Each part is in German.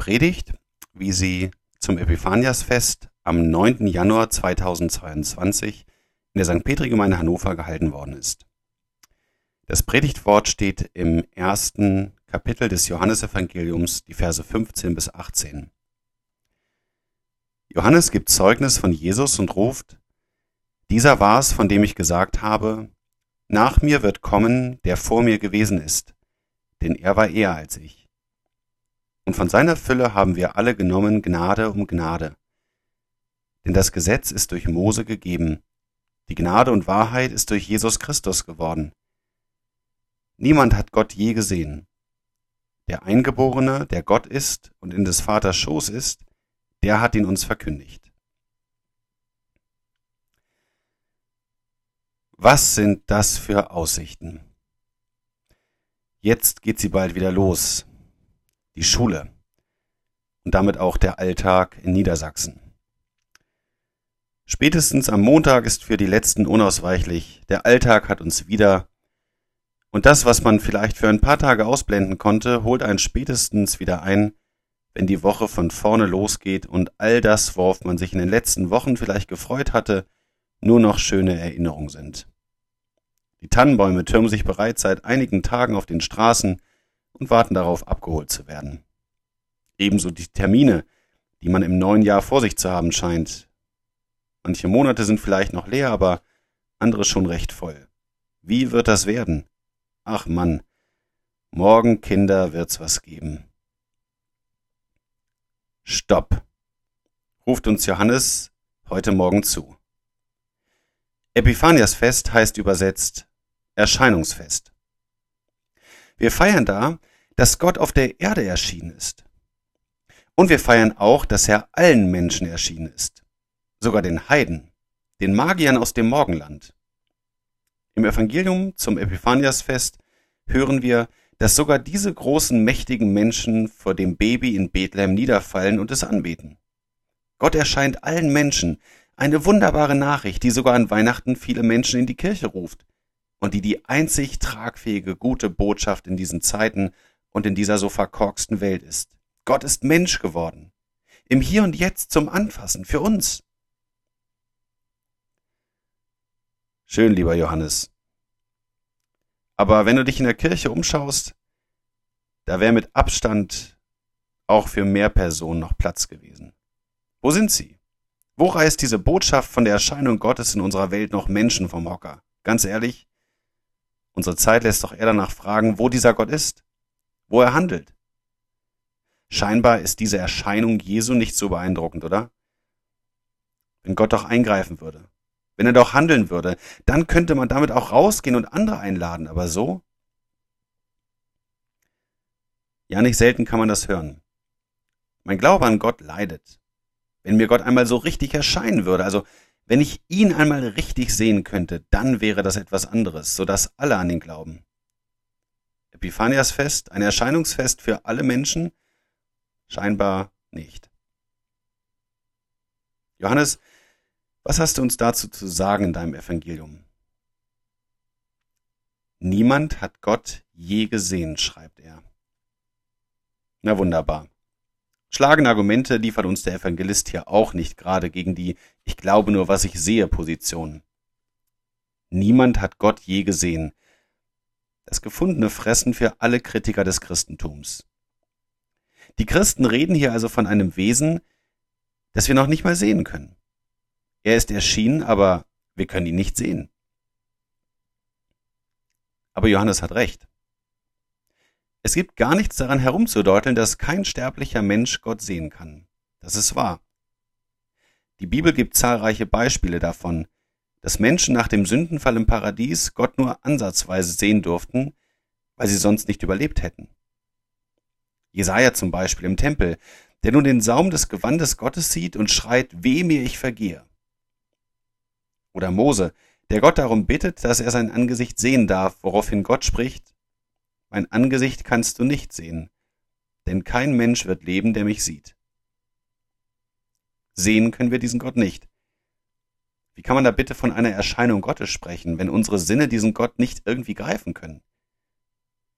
Predigt, wie sie zum Epiphaniasfest am 9. Januar 2022 in der St. Petri-Gemeinde Hannover gehalten worden ist. Das Predigtwort steht im ersten Kapitel des Johannesevangeliums, die Verse 15 bis 18. Johannes gibt Zeugnis von Jesus und ruft, dieser war's, von dem ich gesagt habe, nach mir wird kommen, der vor mir gewesen ist, denn er war eher als ich. Und von seiner Fülle haben wir alle genommen Gnade um Gnade. Denn das Gesetz ist durch Mose gegeben, die Gnade und Wahrheit ist durch Jesus Christus geworden. Niemand hat Gott je gesehen. Der Eingeborene, der Gott ist und in des Vaters Schoß ist, der hat ihn uns verkündigt. Was sind das für Aussichten? Jetzt geht sie bald wieder los, die Schule und damit auch der Alltag in Niedersachsen. Spätestens am Montag ist für die Letzten unausweichlich. Der Alltag hat uns wieder. Und das, was man vielleicht für ein paar Tage ausblenden konnte, holt einen spätestens wieder ein, wenn die Woche von vorne losgeht und all das, worauf man sich in den letzten Wochen vielleicht gefreut hatte, nur noch schöne Erinnerungen sind. Die Tannenbäume türmen sich bereits seit einigen Tagen auf den Straßen und warten darauf, abgeholt zu werden. Ebenso die Termine, die man im neuen Jahr vor sich zu haben scheint. Manche Monate sind vielleicht noch leer, aber andere schon recht voll. Wie wird das werden? Ach Mann, morgen, Kinder, wird's was geben. Stopp, ruft uns Johannes heute Morgen zu. Epiphaniasfest heißt übersetzt Erscheinungsfest. Wir feiern da, dass Gott auf der Erde erschienen ist. Und wir feiern auch, dass er allen Menschen erschienen ist, sogar den Heiden, den Magiern aus dem Morgenland. Im Evangelium zum Epiphaniasfest hören wir, dass sogar diese großen, mächtigen Menschen vor dem Baby in Bethlehem niederfallen und es anbeten. Gott erscheint allen Menschen, eine wunderbare Nachricht, die sogar an Weihnachten viele Menschen in die Kirche ruft und die die einzig tragfähige gute Botschaft in diesen Zeiten und in dieser so verkorksten Welt ist. Gott ist Mensch geworden. Im Hier und Jetzt zum Anfassen, für uns. Schön, lieber Johannes. Aber wenn du dich in der Kirche umschaust, da wäre mit Abstand auch für mehr Personen noch Platz gewesen. Wo sind sie? Wo reißt diese Botschaft von der Erscheinung Gottes in unserer Welt noch Menschen vom Hocker? Ganz ehrlich, unsere Zeit lässt doch eher danach fragen, wo dieser Gott ist, wo er handelt. Scheinbar ist diese Erscheinung Jesu nicht so beeindruckend, oder? Wenn Gott doch eingreifen würde, wenn er doch handeln würde, dann könnte man damit auch rausgehen und andere einladen, aber so? Ja, nicht selten kann man das hören. Mein Glaube an Gott leidet. Wenn mir Gott einmal so richtig erscheinen würde, also wenn ich ihn einmal richtig sehen könnte, dann wäre das etwas anderes, sodass alle an ihn glauben. Epiphaniasfest, ein Erscheinungsfest für alle Menschen? Scheinbar nicht. Johannes, was hast du uns dazu zu sagen in deinem Evangelium? Niemand hat Gott je gesehen, schreibt er. Na wunderbar. Schlagende Argumente liefert uns der Evangelist hier auch nicht gerade gegen die Ich glaube nur, was ich sehe Position. Niemand hat Gott je gesehen. Das gefundene Fressen für alle Kritiker des Christentums. Die Christen reden hier also von einem Wesen, das wir noch nicht mal sehen können. Er ist erschienen, aber wir können ihn nicht sehen. Aber Johannes hat recht. Es gibt gar nichts daran herumzudeuteln, dass kein sterblicher Mensch Gott sehen kann. Das ist wahr. Die Bibel gibt zahlreiche Beispiele davon, dass Menschen nach dem Sündenfall im Paradies Gott nur ansatzweise sehen durften, weil sie sonst nicht überlebt hätten. Jesaja zum Beispiel im Tempel, der nun den Saum des Gewandes Gottes sieht und schreit, weh mir, ich vergehe. Oder Mose, der Gott darum bittet, dass er sein Angesicht sehen darf, woraufhin Gott spricht, mein Angesicht kannst du nicht sehen, denn kein Mensch wird leben, der mich sieht. Sehen können wir diesen Gott nicht. Wie kann man da bitte von einer Erscheinung Gottes sprechen, wenn unsere Sinne diesen Gott nicht irgendwie greifen können?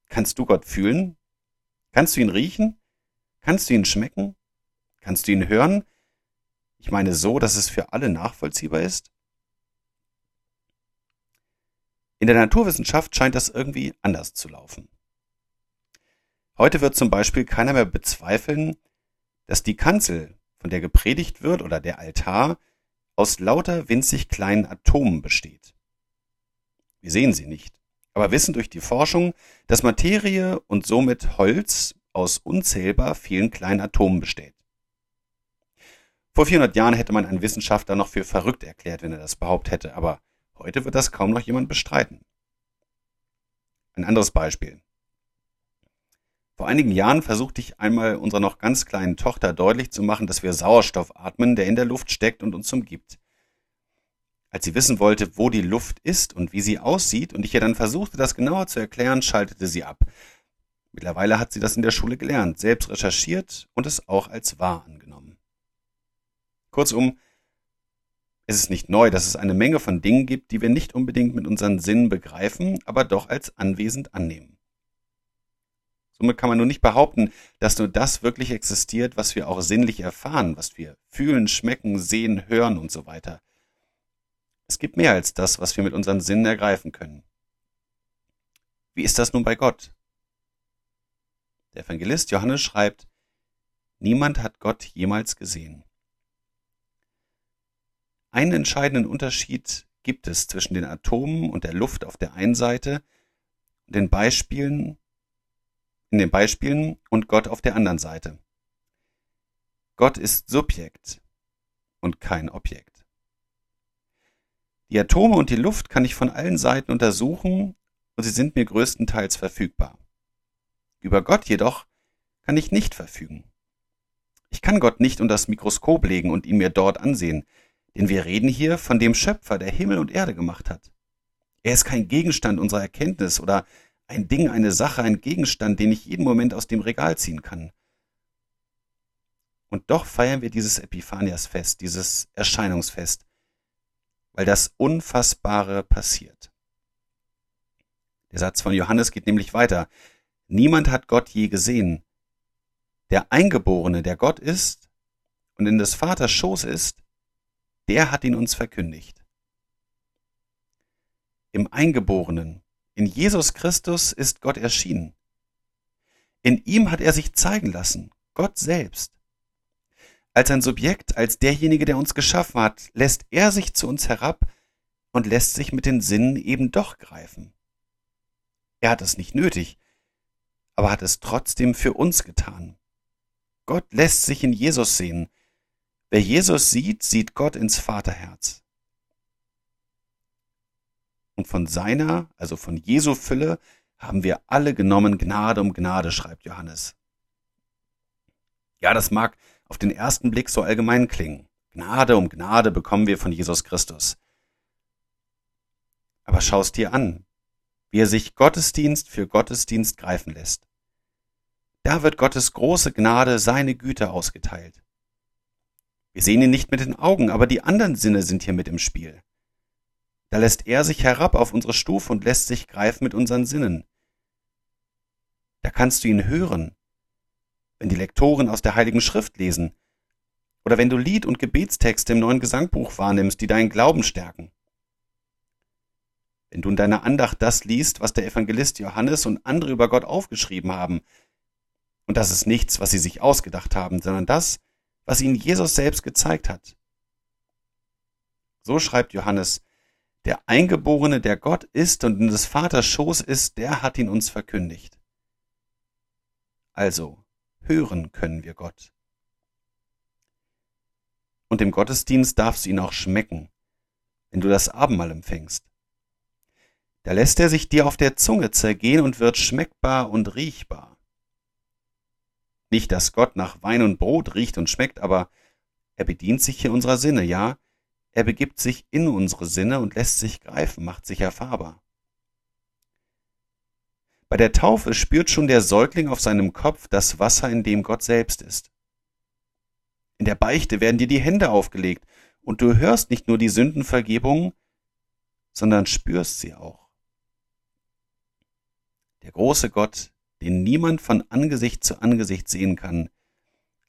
Kannst du Gott fühlen? Kannst du ihn riechen? Kannst du ihn schmecken? Kannst du ihn hören? Ich meine so, dass es für alle nachvollziehbar ist? In der Naturwissenschaft scheint das irgendwie anders zu laufen. Heute wird zum Beispiel keiner mehr bezweifeln, dass die Kanzel, von der gepredigt wird, oder der Altar, aus lauter winzig kleinen Atomen besteht. Wir sehen sie nicht, aber wissen durch die Forschung, dass Materie und somit Holz aus unzählbar vielen kleinen Atomen besteht. Vor 400 Jahren hätte man einen Wissenschaftler noch für verrückt erklärt, wenn er das behauptet hätte, aber heute wird das kaum noch jemand bestreiten. Ein anderes Beispiel. Vor einigen Jahren versuchte ich einmal unserer noch ganz kleinen Tochter deutlich zu machen, dass wir Sauerstoff atmen, der in der Luft steckt und uns umgibt. Als sie wissen wollte, wo die Luft ist und wie sie aussieht, und ich ihr dann versuchte, das genauer zu erklären, schaltete sie ab. Mittlerweile hat sie das in der Schule gelernt, selbst recherchiert und es auch als wahr angenommen. Kurzum, es ist nicht neu, dass es eine Menge von Dingen gibt, die wir nicht unbedingt mit unseren Sinnen begreifen, aber doch als anwesend annehmen. Somit kann man nur nicht behaupten, dass nur das wirklich existiert, was wir auch sinnlich erfahren, was wir fühlen, schmecken, sehen, hören und so weiter. Es gibt mehr als das, was wir mit unseren Sinnen ergreifen können. Wie ist das nun bei Gott? Der Evangelist Johannes schreibt, Niemand hat Gott jemals gesehen. Einen entscheidenden Unterschied gibt es zwischen den Atomen und der Luft auf der einen Seite und den Beispielen, in den Beispielen und Gott auf der anderen Seite. Gott ist Subjekt und kein Objekt. Die Atome und die Luft kann ich von allen Seiten untersuchen und sie sind mir größtenteils verfügbar. Über Gott jedoch kann ich nicht verfügen. Ich kann Gott nicht unter das Mikroskop legen und ihn mir dort ansehen, denn wir reden hier von dem Schöpfer, der Himmel und Erde gemacht hat. Er ist kein Gegenstand unserer Erkenntnis oder ein Ding, eine Sache, ein Gegenstand, den ich jeden Moment aus dem Regal ziehen kann. Und doch feiern wir dieses Epiphaniasfest, dieses Erscheinungsfest, weil das Unfassbare passiert. Der Satz von Johannes geht nämlich weiter. Niemand hat Gott je gesehen. Der Eingeborene, der Gott ist und in des Vaters Schoß ist, der hat ihn uns verkündigt. Im Eingeborenen, in Jesus Christus ist Gott erschienen. In ihm hat er sich zeigen lassen, Gott selbst. Als ein Subjekt, als derjenige, der uns geschaffen hat, lässt er sich zu uns herab und lässt sich mit den Sinnen eben doch greifen. Er hat es nicht nötig, aber hat es trotzdem für uns getan. Gott lässt sich in Jesus sehen. Wer Jesus sieht, sieht Gott ins Vaterherz und von seiner, also von Jesu Fülle, haben wir alle genommen Gnade um Gnade, schreibt Johannes. Ja, das mag auf den ersten Blick so allgemein klingen. Gnade um Gnade bekommen wir von Jesus Christus. Aber schaust dir an, wie er sich Gottesdienst für Gottesdienst greifen lässt. Da wird Gottes große Gnade, seine Güte ausgeteilt. Wir sehen ihn nicht mit den Augen, aber die anderen Sinne sind hier mit im Spiel. Da lässt er sich herab auf unsere Stufe und lässt sich greifen mit unseren Sinnen. Da kannst du ihn hören, wenn die Lektoren aus der Heiligen Schrift lesen, oder wenn du Lied- und Gebetstexte im neuen Gesangbuch wahrnimmst, die deinen Glauben stärken. Wenn du in deiner Andacht das liest, was der Evangelist Johannes und andere über Gott aufgeschrieben haben, und das ist nichts, was sie sich ausgedacht haben, sondern das, was ihnen Jesus selbst gezeigt hat. So schreibt Johannes, der Eingeborene, der Gott ist und in des Vaters Schoß ist, der hat ihn uns verkündigt. Also, hören können wir Gott. Und im Gottesdienst darfst du ihn auch schmecken, wenn du das Abendmahl empfängst. Da lässt er sich dir auf der Zunge zergehen und wird schmeckbar und riechbar. Nicht, dass Gott nach Wein und Brot riecht und schmeckt, aber er bedient sich hier unserer Sinne, ja, er begibt sich in unsere Sinne und lässt sich greifen, macht sich erfahrbar. Bei der Taufe spürt schon der Säugling auf seinem Kopf das Wasser, in dem Gott selbst ist. In der Beichte werden dir die Hände aufgelegt und du hörst nicht nur die Sündenvergebung, sondern spürst sie auch. Der große Gott, den niemand von Angesicht zu Angesicht sehen kann,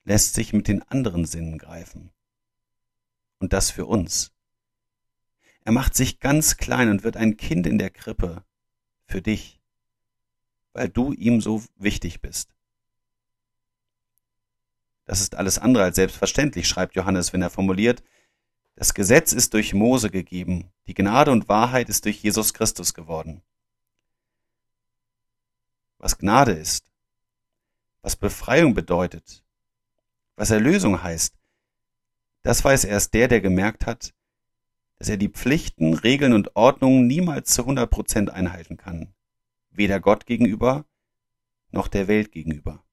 lässt sich mit den anderen Sinnen greifen. Und das für uns. Er macht sich ganz klein und wird ein Kind in der Krippe für dich, weil du ihm so wichtig bist. Das ist alles andere als selbstverständlich, schreibt Johannes, wenn er formuliert, das Gesetz ist durch Mose gegeben, die Gnade und Wahrheit ist durch Jesus Christus geworden. Was Gnade ist, was Befreiung bedeutet, was Erlösung heißt, das weiß erst der, der gemerkt hat, dass er die Pflichten, Regeln und Ordnungen niemals zu 100 Prozent einhalten kann, weder Gott gegenüber noch der Welt gegenüber.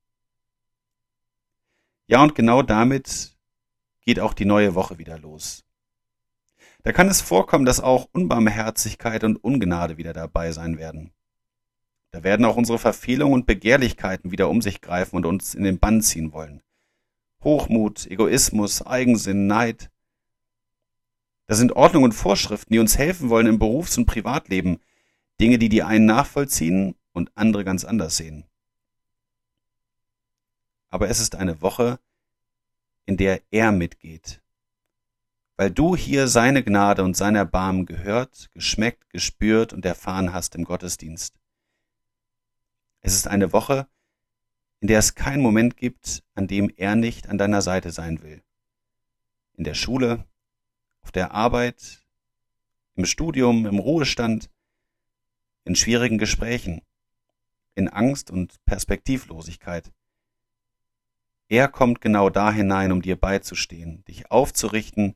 Ja, und genau damit geht auch die neue Woche wieder los. Da kann es vorkommen, dass auch Unbarmherzigkeit und Ungnade wieder dabei sein werden. Da werden auch unsere Verfehlungen und Begehrlichkeiten wieder um sich greifen und uns in den Bann ziehen wollen. Hochmut, Egoismus, Eigensinn, Neid. Das sind Ordnungen und Vorschriften, die uns helfen wollen im Berufs- und Privatleben. Dinge, die die einen nachvollziehen und andere ganz anders sehen. Aber es ist eine Woche, in der er mitgeht, weil du hier seine Gnade und sein Erbarmen gehört, geschmeckt, gespürt und erfahren hast im Gottesdienst. Es ist eine Woche, in der es keinen Moment gibt, an dem er nicht an deiner Seite sein will. In der Schule, auf der Arbeit, im Studium, im Ruhestand, in schwierigen Gesprächen, in Angst und Perspektivlosigkeit. Er kommt genau da hinein, um dir beizustehen, dich aufzurichten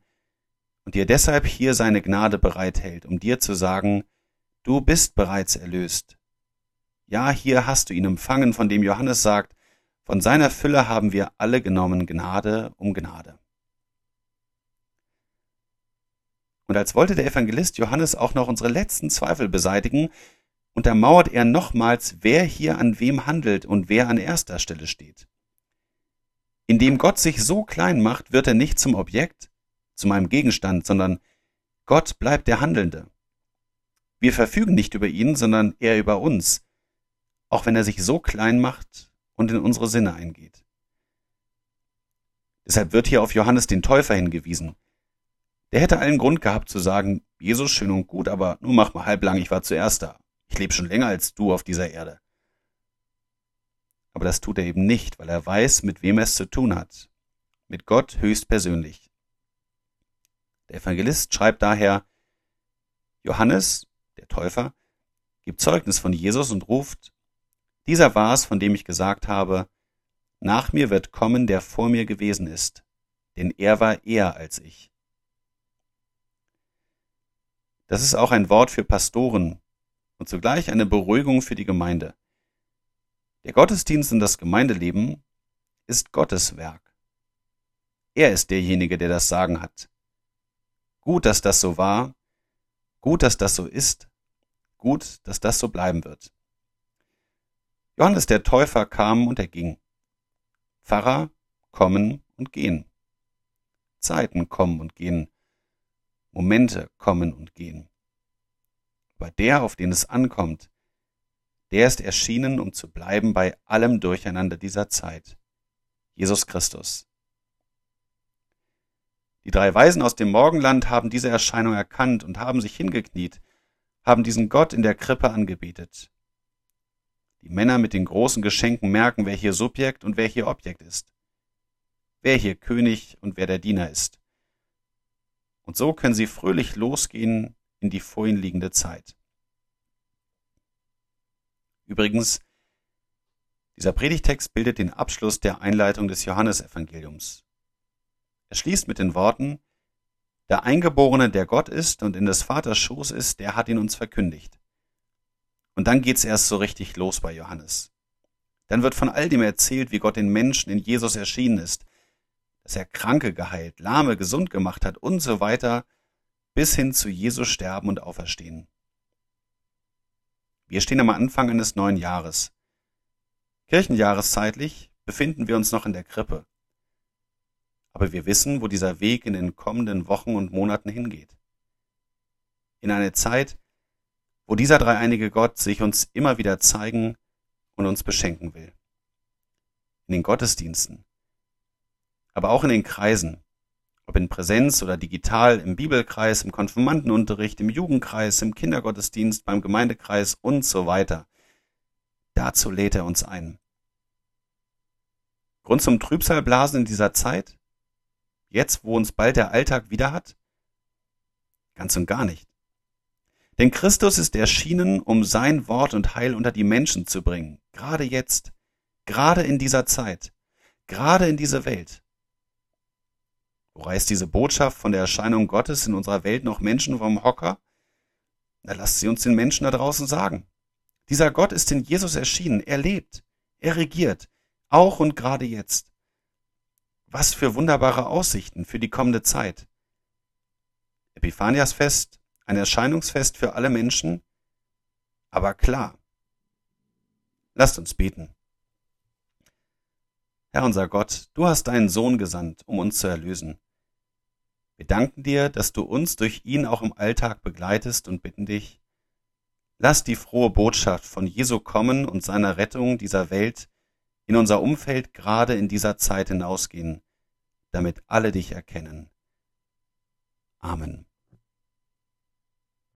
und dir deshalb hier seine Gnade bereithält, um dir zu sagen, du bist bereits erlöst. Ja, hier hast du ihn empfangen, von dem Johannes sagt, von seiner Fülle haben wir alle genommen Gnade um Gnade. Und als wollte der Evangelist Johannes auch noch unsere letzten Zweifel beseitigen, untermauert er nochmals, wer hier an wem handelt und wer an erster Stelle steht. Indem Gott sich so klein macht, wird er nicht zum Objekt, zu meinem Gegenstand, sondern Gott bleibt der Handelnde. Wir verfügen nicht über ihn, sondern er über uns, auch wenn er sich so klein macht und in unsere Sinne eingeht. Deshalb wird hier auf Johannes den Täufer hingewiesen. Der hätte allen Grund gehabt zu sagen, Jesus schön und gut, aber nur mach mal halblang, ich war zuerst da. Ich lebe schon länger als du auf dieser Erde. Aber das tut er eben nicht, weil er weiß, mit wem er es zu tun hat. Mit Gott höchstpersönlich. Der Evangelist schreibt daher, Johannes, der Täufer, gibt Zeugnis von Jesus und ruft, dieser war es, von dem ich gesagt habe, nach mir wird kommen, der vor mir gewesen ist, denn er war eher als ich. Das ist auch ein Wort für Pastoren und zugleich eine Beruhigung für die Gemeinde. Der Gottesdienst und das Gemeindeleben ist Gottes Werk. Er ist derjenige, der das Sagen hat. Gut, dass das so war, gut, dass das so ist, gut, dass das so bleiben wird. Johannes der Täufer kam und er ging. Pfarrer kommen und gehen. Zeiten kommen und gehen. Momente kommen und gehen. Aber der, auf den es ankommt, der ist erschienen, um zu bleiben bei allem Durcheinander dieser Zeit. Jesus Christus. Die drei Weisen aus dem Morgenland haben diese Erscheinung erkannt und haben sich hingekniet, haben diesen Gott in der Krippe angebetet. Die Männer mit den großen Geschenken merken, wer hier Subjekt und wer hier Objekt ist, wer hier König und wer der Diener ist. Und so können sie fröhlich losgehen in die vor ihnen liegende Zeit. Übrigens, dieser Predigtext bildet den Abschluss der Einleitung des Johannesevangeliums. Er schließt mit den Worten, der Eingeborene, der Gott ist und in des Vaters Schoß ist, der hat ihn uns verkündigt. Und dann geht's erst so richtig los bei Johannes. Dann wird von all dem erzählt, wie Gott den Menschen in Jesus erschienen ist, dass er Kranke geheilt, Lahme gesund gemacht hat und so weiter, bis hin zu Jesus sterben und auferstehen. Wir stehen am Anfang eines neuen Jahres. Kirchenjahreszeitlich befinden wir uns noch in der Krippe. Aber wir wissen, wo dieser Weg in den kommenden Wochen und Monaten hingeht. In eine Zeit, wo dieser dreieinige Gott sich uns immer wieder zeigen und uns beschenken will. In den Gottesdiensten, aber auch in den Kreisen, ob in Präsenz oder digital, im Bibelkreis, im Konfirmandenunterricht, im Jugendkreis, im Kindergottesdienst, beim Gemeindekreis und so weiter. Dazu lädt er uns ein. Grund zum Trübsalblasen in dieser Zeit? Jetzt, wo uns bald der Alltag wieder hat? Ganz und gar nicht. Denn Christus ist erschienen, um sein Wort und Heil unter die Menschen zu bringen. Gerade jetzt. Gerade in dieser Zeit. Gerade in diese Welt. Wo reißt diese Botschaft von der Erscheinung Gottes in unserer Welt noch Menschen vom Hocker? Na, lasst sie uns den Menschen da draußen sagen. Dieser Gott ist in Jesus erschienen. Er lebt. Er regiert. Auch und gerade jetzt. Was für wunderbare Aussichten für die kommende Zeit. Epiphaniasfest, ein Erscheinungsfest für alle Menschen, aber klar. Lasst uns beten. Herr unser Gott, du hast deinen Sohn gesandt, um uns zu erlösen. Wir danken dir, dass du uns durch ihn auch im Alltag begleitest und bitten dich, lass die frohe Botschaft von Jesu kommen und seiner Rettung dieser Welt in unser Umfeld gerade in dieser Zeit hinausgehen, damit alle dich erkennen. Amen.